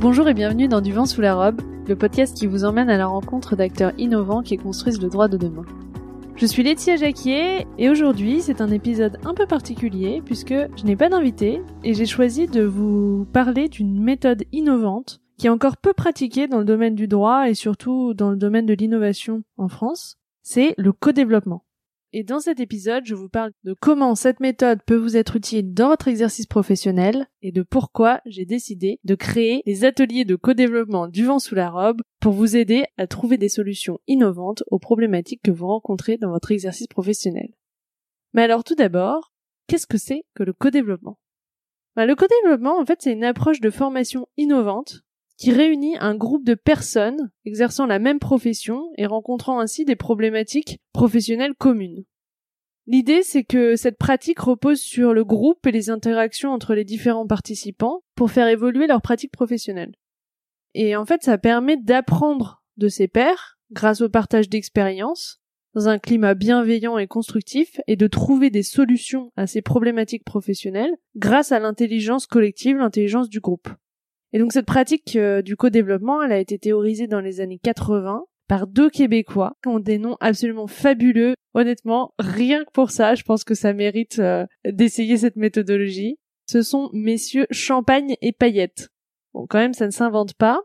Bonjour et bienvenue dans Du vent sous la robe, le podcast qui vous emmène à la rencontre d'acteurs innovants qui construisent le droit de demain. Je suis Laetitia Jacquier et aujourd'hui c'est un épisode un peu particulier puisque je n'ai pas d'invité et j'ai choisi de vous parler d'une méthode innovante qui est encore peu pratiquée dans le domaine du droit et surtout dans le domaine de l'innovation en France, c'est le co-développement. Et dans cet épisode, je vous parle de comment cette méthode peut vous être utile dans votre exercice professionnel et de pourquoi j'ai décidé de créer les ateliers de co-développement du vent sous la robe pour vous aider à trouver des solutions innovantes aux problématiques que vous rencontrez dans votre exercice professionnel. Mais alors tout d'abord, qu'est-ce que c'est que le co-développement? Bah, Le co-développement, en fait, c'est une approche de formation innovante qui réunit un groupe de personnes exerçant la même profession et rencontrant ainsi des problématiques professionnelles communes. L'idée, c'est que cette pratique repose sur le groupe et les interactions entre les différents participants pour faire évoluer leur pratique professionnelle. Et en fait, ça permet d'apprendre de ses pairs grâce au partage d'expériences dans un climat bienveillant et constructif et de trouver des solutions à ces problématiques professionnelles grâce à l'intelligence collective, l'intelligence du groupe. Et donc cette pratique euh, du co-développement, elle a été théorisée dans les années 80 par deux Québécois qui ont des noms absolument fabuleux. Honnêtement, rien que pour ça, je pense que ça mérite euh, d'essayer cette méthodologie. Ce sont messieurs Champagne et Paillettes. Bon, quand même, ça ne s'invente pas.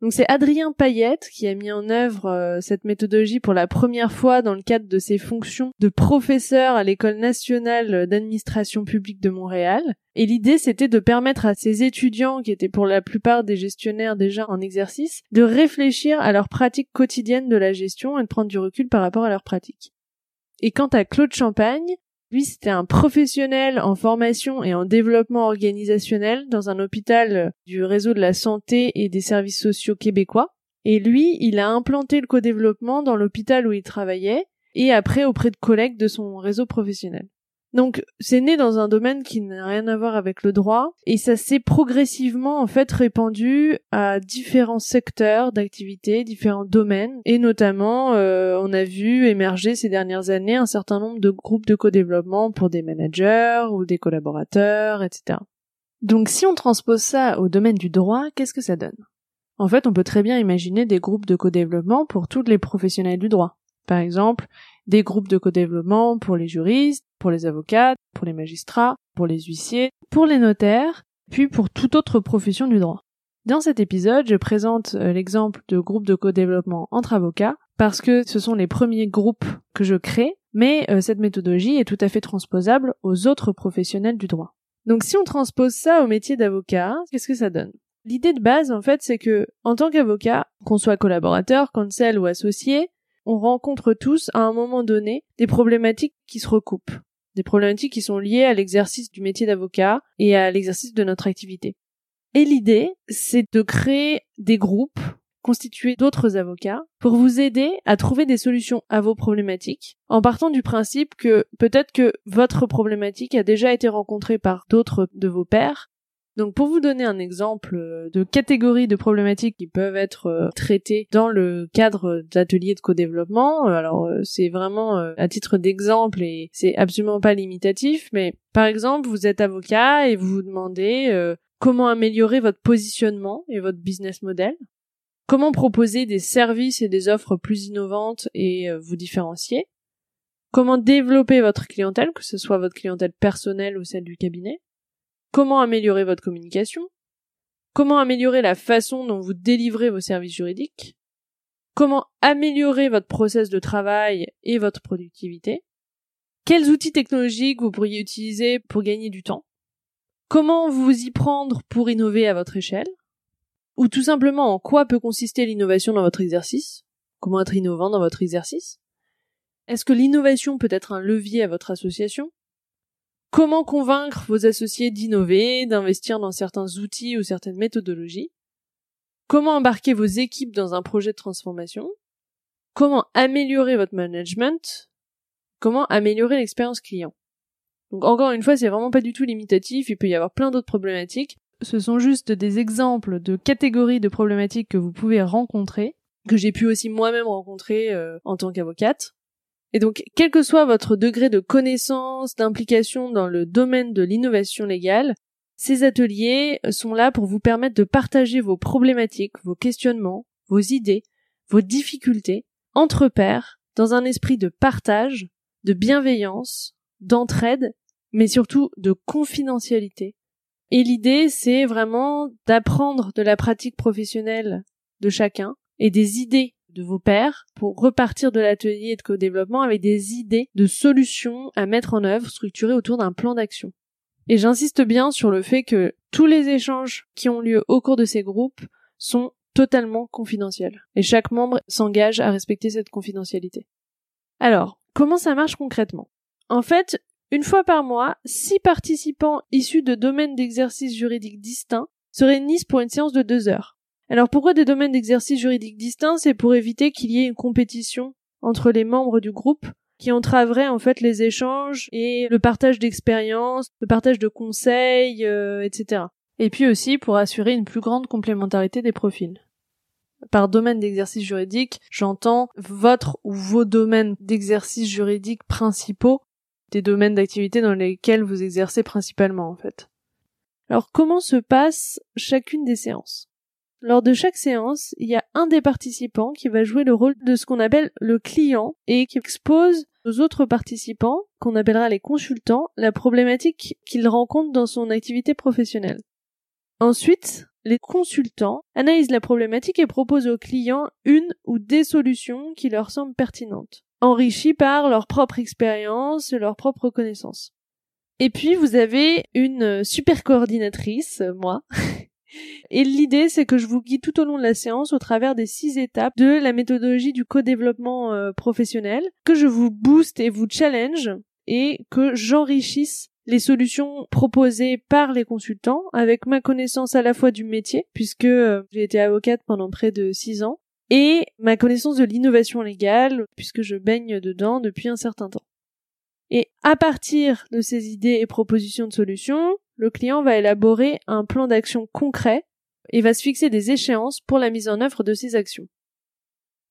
Donc c'est Adrien Payette qui a mis en œuvre euh, cette méthodologie pour la première fois dans le cadre de ses fonctions de professeur à l'École nationale d'administration publique de Montréal. Et l'idée c'était de permettre à ces étudiants, qui étaient pour la plupart des gestionnaires déjà en exercice, de réfléchir à leur pratique quotidienne de la gestion et de prendre du recul par rapport à leur pratique. Et quant à Claude Champagne, lui, c'était un professionnel en formation et en développement organisationnel dans un hôpital du réseau de la santé et des services sociaux québécois. Et lui, il a implanté le co-développement dans l'hôpital où il travaillait et après auprès de collègues de son réseau professionnel. Donc c'est né dans un domaine qui n'a rien à voir avec le droit et ça s'est progressivement en fait répandu à différents secteurs d'activité, différents domaines et notamment euh, on a vu émerger ces dernières années un certain nombre de groupes de co-développement pour des managers ou des collaborateurs, etc. Donc si on transpose ça au domaine du droit, qu'est-ce que ça donne? En fait, on peut très bien imaginer des groupes de co-développement pour tous les professionnels du droit. Par exemple, des groupes de co-développement pour les juristes, pour les avocats, pour les magistrats, pour les huissiers, pour les notaires, puis pour toute autre profession du droit. Dans cet épisode, je présente euh, l'exemple de groupes de co-développement entre avocats parce que ce sont les premiers groupes que je crée, mais euh, cette méthodologie est tout à fait transposable aux autres professionnels du droit. Donc si on transpose ça au métier d'avocat, qu'est-ce que ça donne? L'idée de base, en fait, c'est que, en tant qu'avocat, qu'on soit collaborateur, conseil ou associé, on rencontre tous, à un moment donné, des problématiques qui se recoupent des problématiques qui sont liées à l'exercice du métier d'avocat et à l'exercice de notre activité. Et l'idée, c'est de créer des groupes constitués d'autres avocats pour vous aider à trouver des solutions à vos problématiques en partant du principe que peut-être que votre problématique a déjà été rencontrée par d'autres de vos pairs donc pour vous donner un exemple euh, de catégories de problématiques qui peuvent être euh, traitées dans le cadre d'ateliers de co-développement, euh, alors c'est vraiment à titre d'exemple et c'est absolument pas limitatif, mais par exemple vous êtes avocat et vous vous demandez comment améliorer votre positionnement et votre business model, comment proposer des services et des offres plus innovantes et vous différencier, comment développer votre clientèle, que ce soit votre clientèle personnelle ou celle du cabinet, comment améliorer votre communication, comment améliorer la façon dont vous délivrez vos services juridiques, comment améliorer votre process de travail et votre productivité, quels outils technologiques vous pourriez utiliser pour gagner du temps, comment vous y prendre pour innover à votre échelle, ou tout simplement en quoi peut consister l'innovation dans votre exercice, comment être innovant dans votre exercice, est-ce que l'innovation peut être un levier à votre association? Comment convaincre vos associés d'innover, d'investir dans certains outils ou certaines méthodologies? Comment embarquer vos équipes dans un projet de transformation? Comment améliorer votre management? Comment améliorer l'expérience client? Donc encore une fois, c'est vraiment pas du tout limitatif, il peut y avoir plein d'autres problématiques. Ce sont juste des exemples de catégories de problématiques que vous pouvez rencontrer, que j'ai pu aussi moi-même rencontrer euh, en tant qu'avocate. Et donc, quel que soit votre degré de connaissance, d'implication dans le domaine de l'innovation légale, Ces ateliers sont là pour vous permettre de partager vos problématiques, vos questionnements, vos idées, vos difficultés entre pairs dans un esprit de partage, de bienveillance, d'entraide, mais surtout de confidentialité. Et l'idée, c'est vraiment d'apprendre de la pratique professionnelle de chacun et des idées de vos pairs pour repartir de l'atelier de co-développement avec des idées de solutions à mettre en œuvre structurées autour d'un plan d'action. Et j'insiste bien sur le fait que tous les échanges qui ont lieu au cours de ces groupes sont totalement confidentiels. Et chaque membre s'engage à respecter cette confidentialité. Alors, comment ça marche concrètement? En fait, une fois par mois, six participants issus de domaines d'exercice juridiques distincts se réunissent pour une séance de deux heures. Alors pourquoi des domaines d'exercice juridiques distincts? C'est pour éviter qu'il y ait une compétition entre les membres du groupe qui entraverait en fait les échanges et le partage d'expériences, le partage de conseils, euh, etc. Et puis aussi pour assurer une plus grande complémentarité des profils. Par domaine d'exercice juridique, j'entends votre ou vos domaines d'exercice juridique principaux, des domaines d'activité dans lesquels vous exercez principalement en fait. Alors comment se passe chacune des séances? Lors de chaque séance, il y a un des participants qui va jouer le rôle de ce qu'on appelle le client et qui expose aux autres participants, qu'on appellera les consultants, la problématique qu'il rencontre dans son activité professionnelle. Ensuite, les consultants analysent la problématique et proposent aux clients une ou des solutions qui leur semblent pertinentes, enrichies par leur propre expérience et leur propre connaissance. Et puis, vous avez une super coordinatrice, moi, Et l'idée, c'est que je vous guide tout au long de la séance au travers des six étapes de la méthodologie du co-développement euh, professionnel, que je vous booste et vous challenge et que j'enrichisse les solutions proposées par les consultants avec ma connaissance à la fois du métier, puisque euh, j'ai été avocate pendant près de six ans, et ma connaissance de l'innovation légale, puisque je baigne dedans depuis un certain temps. Et à partir de ces idées et propositions de solutions, le client va élaborer un plan d'action concret et va se fixer des échéances pour la mise en œuvre de ces actions.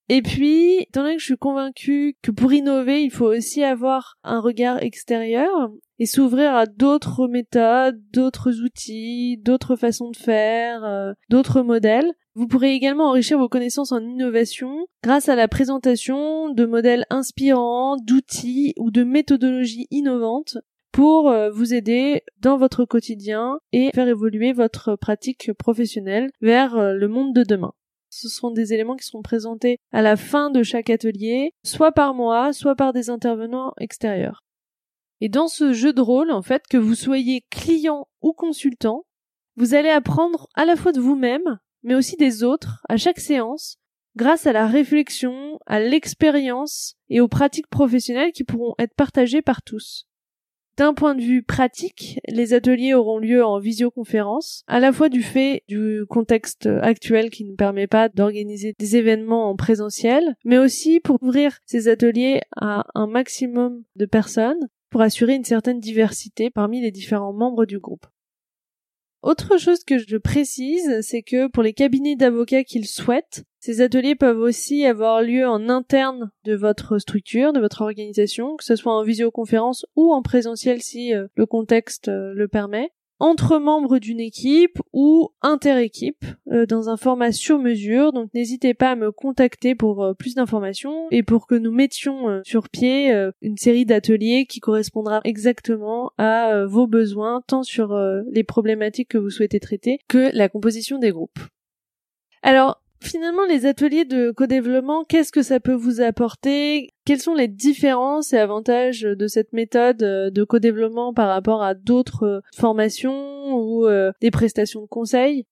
Et puis, étant donné que je suis convaincue que pour innover, il faut aussi avoir un regard extérieur et s'ouvrir à d'autres méthodes, d'autres outils, d'autres façons de faire, euh, d'autres modèles. Vous pourrez également enrichir vos connaissances en innovation grâce à la présentation de modèles inspirants, d'outils ou de méthodologies innovantes pour euh, vous aider dans votre quotidien et faire évoluer votre pratique professionnelle vers euh, le monde de demain. Ce seront des éléments qui seront présentés à la fin de chaque atelier, soit par moi, soit par des intervenants extérieurs. Et dans ce jeu de rôle, en fait, que vous soyez client ou consultant, vous allez apprendre à la fois de vous-même, mais aussi des autres, à chaque séance, grâce à la réflexion, à l'expérience et aux pratiques professionnelles qui pourront être partagées par tous. D'un point de vue pratique, les ateliers auront lieu en visioconférence, à la fois du fait du contexte actuel qui ne permet pas d'organiser des événements en présentiel, mais aussi pour ouvrir ces ateliers à un maximum de personnes pour assurer une certaine diversité parmi les différents membres du groupe. Autre chose que je précise, c'est que pour les cabinets d'avocats qu'ils souhaitent, ces ateliers peuvent aussi avoir lieu en interne de votre structure, de votre organisation, que ce soit en visioconférence ou en présentiel si euh, le contexte euh, le permet entre membres d'une équipe ou inter-équipe euh, dans un format sur mesure. Donc n'hésitez pas à me contacter pour plus d'informations et pour que nous mettions sur pied une série d'ateliers qui correspondra exactement à vos besoins, tant sur les problématiques que vous souhaitez traiter que la composition des groupes. Alors, Finalement, les ateliers de co-développement, qu'est-ce que ça peut vous apporter? Quelles sont les différences et avantages de cette méthode euh, de co-développement par rapport à d'autres euh, formations ou euh, des prestations de conseil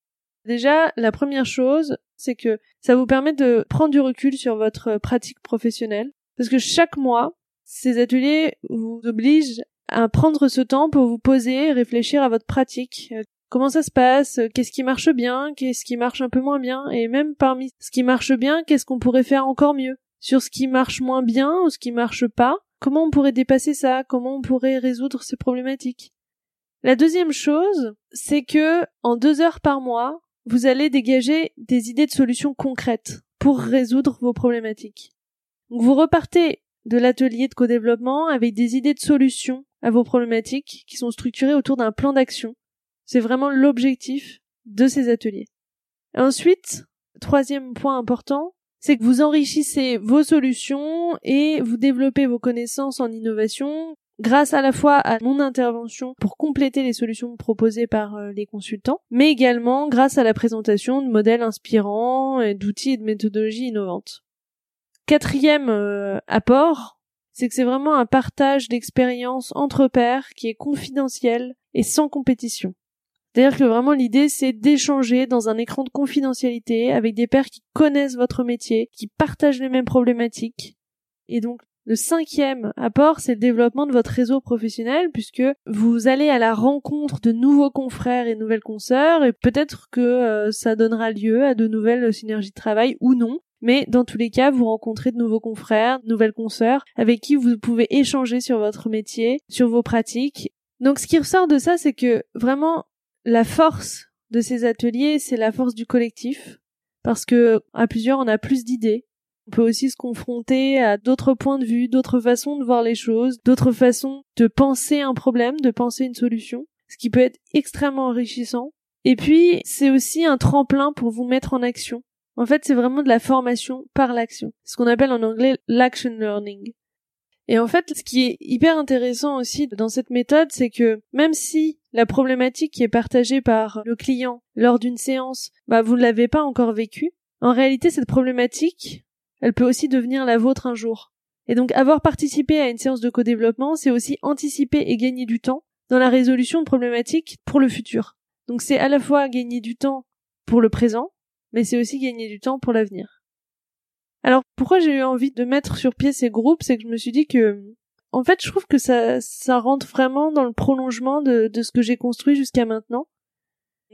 Déjà, la première chose, c'est que ça vous permet de prendre du recul sur votre pratique professionnelle. Parce que chaque mois, ces ateliers vous obligent à prendre ce temps pour vous poser réfléchir à votre pratique comment ça se passe, qu'est-ce qui marche bien, qu'est-ce qui marche un peu moins bien, et même parmi ce qui marche bien, qu'est-ce qu'on pourrait faire encore mieux? Sur ce qui marche moins bien ou ce qui marche pas, comment on pourrait dépasser ça, comment on pourrait résoudre ces problématiques? La deuxième chose, c'est que en deux heures par mois, vous allez dégager des idées de solutions concrètes pour résoudre vos problématiques. Donc vous repartez de l'atelier de co-développement avec des idées de solutions à vos problématiques qui sont structurées autour d'un plan d'action C'est vraiment l'objectif de ces ateliers. Ensuite, troisième point important, c'est que vous enrichissez vos solutions et vous développez vos connaissances en innovation grâce à la fois à mon intervention pour compléter les solutions proposées par euh, les consultants, mais également grâce à la présentation de modèles inspirants, et d'outils et de méthodologies innovantes. Quatrième euh, apport, c'est que c'est vraiment un partage d'expériences entre pairs qui est confidentiel et sans compétition. C'est-à-dire que vraiment l'idée c'est d'échanger dans un écran de confidentialité avec des pairs qui connaissent votre métier, qui partagent les mêmes problématiques. Et donc le cinquième apport, c'est le développement de votre réseau professionnel puisque vous allez à la rencontre de nouveaux confrères et nouvelles consoeurs et peut-être que euh, ça donnera lieu à de nouvelles synergies de travail ou non. Mais dans tous les cas, vous rencontrez de nouveaux confrères, de nouvelles consoeurs avec qui vous pouvez échanger sur votre métier, sur vos pratiques. Donc ce qui ressort de ça, c'est que vraiment la force de ces ateliers, c'est la force du collectif, parce que à plusieurs, on a plus d'idées. On peut aussi se confronter à d'autres points de vue, d'autres façons de voir les choses, d'autres façons de penser un problème, de penser une solution, ce qui peut être extrêmement enrichissant. Et puis, c'est aussi un tremplin pour vous mettre en action. En fait, c'est vraiment de la formation par l'action. Ce qu'on appelle en anglais l'action learning. Et en fait, ce qui est hyper intéressant aussi dans cette méthode, c'est que même si la problématique qui est partagée par le client lors d'une séance, bah, vous ne l'avez pas encore vécue, en réalité, cette problématique, elle peut aussi devenir la vôtre un jour. Et donc, avoir participé à une séance de co-développement, c'est aussi anticiper et gagner du temps dans la résolution de problématiques pour le futur. Donc, c'est à la fois gagner du temps pour le présent, mais c'est aussi gagner du temps pour l'avenir. Alors pourquoi j'ai eu envie de mettre sur pied ces groupes, c'est que je me suis dit que en fait, je trouve que ça ça rentre vraiment dans le prolongement de, de ce que j'ai construit jusqu'à maintenant.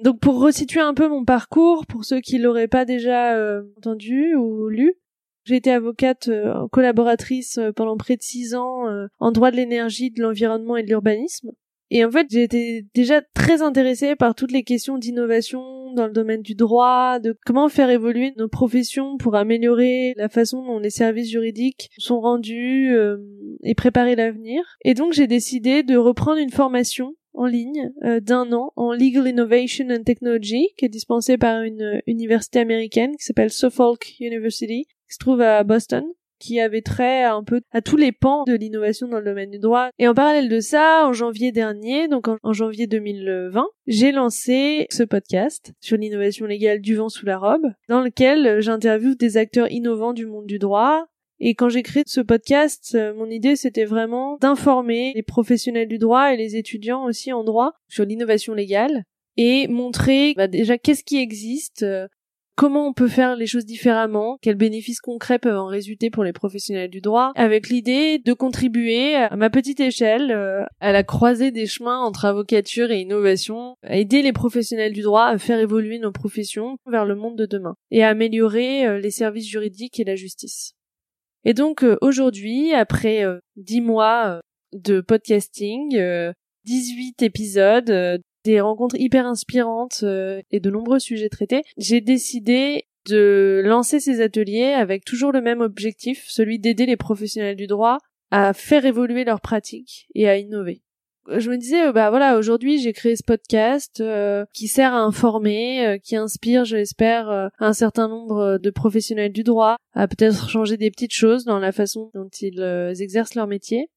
Donc pour resituer un peu mon parcours, pour ceux qui l'auraient pas déjà euh, entendu ou lu, j'ai été avocate euh, collaboratrice euh, pendant près de six ans en droit de l'énergie, de l'environnement et de l'urbanisme. Et en fait, j'ai été déjà très intéressée par toutes les questions d'innovation dans le domaine du droit, de comment faire évoluer nos professions pour améliorer la façon dont les services juridiques sont rendus euh, et préparer l'avenir. Et donc, j'ai décidé de reprendre une formation en ligne euh, d'un an en Legal Innovation and Technology qui est dispensée par une université américaine qui s'appelle Suffolk University qui se trouve à Boston qui avait trait un peu à tous les pans de l'innovation dans le domaine du droit. Et en parallèle de ça, en janvier dernier, donc en, janvier 2020, j'ai lancé ce podcast sur l'innovation légale du vent sous la robe, dans lequel j'interviewe des acteurs innovants du monde du droit, et quand j'ai créé ce podcast, euh, mon idée c'était vraiment d'informer les professionnels du droit et les étudiants aussi en droit sur l'innovation légale et montrer bah, déjà qu'est-ce qui existe, euh, comment on peut faire les choses différemment, quels bénéfices concrets peuvent en résulter pour les professionnels du droit, avec l'idée de contribuer à ma petite échelle euh, à la croisée des chemins entre avocature et innovation, à aider les professionnels du droit à faire évoluer nos professions vers le monde de demain et à améliorer euh, les services juridiques et la justice. Et donc euh, aujourd'hui, après dix mois de podcasting, 18 épisodes des rencontres hyper inspirantes euh, et de nombreux sujets traités, j'ai décidé de lancer ces ateliers avec toujours le même objectif, celui d'aider les professionnels du droit à faire évoluer leurs pratiques et à innover. Je me disais, bah voilà, aujourd'hui j'ai créé ce podcast euh, qui sert à informer, euh, qui inspire, je l'espère, un certain nombre de professionnels du droit à peut-être changer des petites choses dans la façon dont ils exercent leur métier.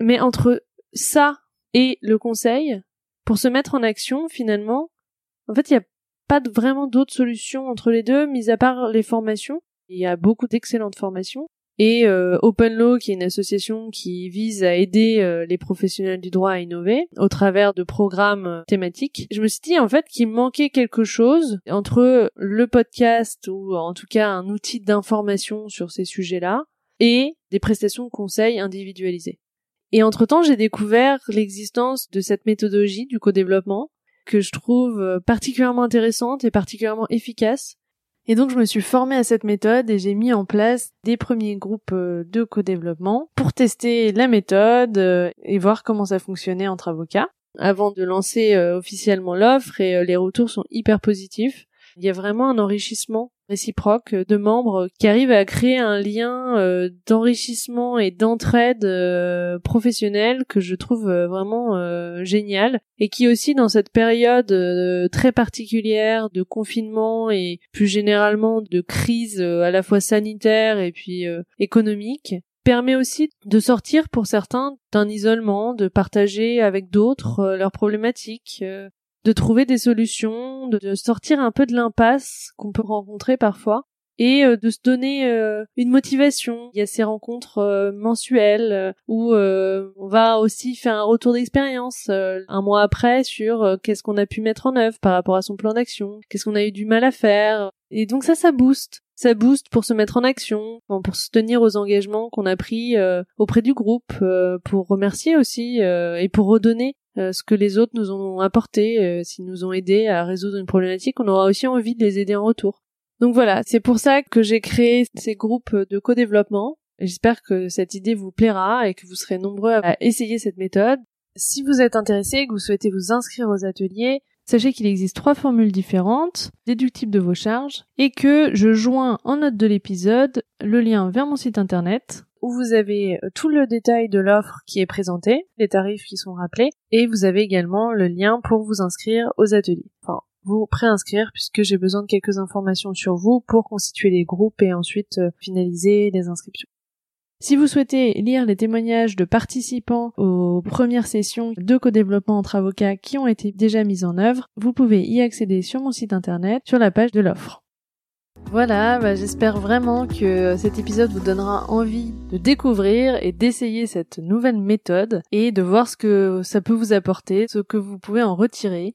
Mais entre ça et le conseil, pour se mettre en action finalement, en fait, il n'y a pas vraiment d'autres solutions entre les deux, mis à part les formations. Il y a beaucoup d'excellentes formations. Et euh, Open Law, qui est une association qui vise à aider euh, les professionnels du droit à innover au travers de programmes euh, thématiques. Je me suis dit en fait qu'il manquait quelque chose entre le podcast ou en tout cas un outil d'information sur ces sujets-là et des prestations de conseils individualisées. Et entre-temps, j'ai découvert l'existence de cette méthodologie du co-développement que je trouve euh, particulièrement intéressante et particulièrement efficace. Et donc je me suis formée à cette méthode et j'ai mis en place des premiers groupes euh, de co-développement pour tester la méthode euh, et voir comment ça fonctionnait entre avocats avant de lancer officiellement l'offre et les retours sont hyper positifs. Il y a vraiment un enrichissement réciproque de membres qui arrivent à créer un lien euh, d'enrichissement et d'entraide euh, professionnelle que je trouve euh, vraiment génial. Et qui aussi dans cette période très particulière de confinement et plus généralement de crise à la fois sanitaire et puis économique permet aussi de sortir pour certains d'un isolement, de partager avec d'autres leurs problématiques, de trouver des solutions, de, sortir un peu de l'impasse qu'on peut rencontrer parfois et euh, de se donner euh, une motivation. Il y a ces rencontres euh, mensuelles où on va aussi faire un retour d'expérience un mois après sur qu'est-ce qu'on a pu mettre en œuvre par rapport à son plan d'action, qu'est-ce qu'on a eu du mal à faire. Et donc ça, ça booste. Ça booste pour se mettre en action, pour se tenir aux engagements qu'on a pris auprès du groupe, pour remercier aussi et pour redonner euh, ce que les autres nous ont apporté, euh, s'ils nous ont aidés à résoudre une problématique, on aura aussi envie de les aider en retour. Donc voilà, c'est pour ça que j'ai créé ces groupes de co-développement. J'espère que cette idée vous plaira et que vous serez nombreux à essayer cette méthode. Si vous êtes intéressé et que vous souhaitez vous inscrire aux ateliers, sachez qu'il existe trois formules différentes, déductibles de vos charges, et que je joins en note de l'épisode le lien vers mon site internet où vous avez euh, tout le détail de l'offre qui est présentée, les tarifs qui sont rappelés, et vous avez également le lien pour vous inscrire aux ateliers. Vous préinscrire puisque j'ai besoin de quelques informations sur vous pour constituer les groupes et ensuite euh, finaliser les inscriptions. Si vous souhaitez lire les témoignages de participants aux premières sessions de co-développement entre avocats qui ont été déjà mises en œuvre, vous pouvez y accéder sur mon site internet sur la page de l'offre. Voilà, bah, j'espère vraiment que cet épisode vous donnera envie de découvrir et d'essayer cette nouvelle méthode et de voir ce que ça peut vous apporter, ce que vous pouvez en retirer.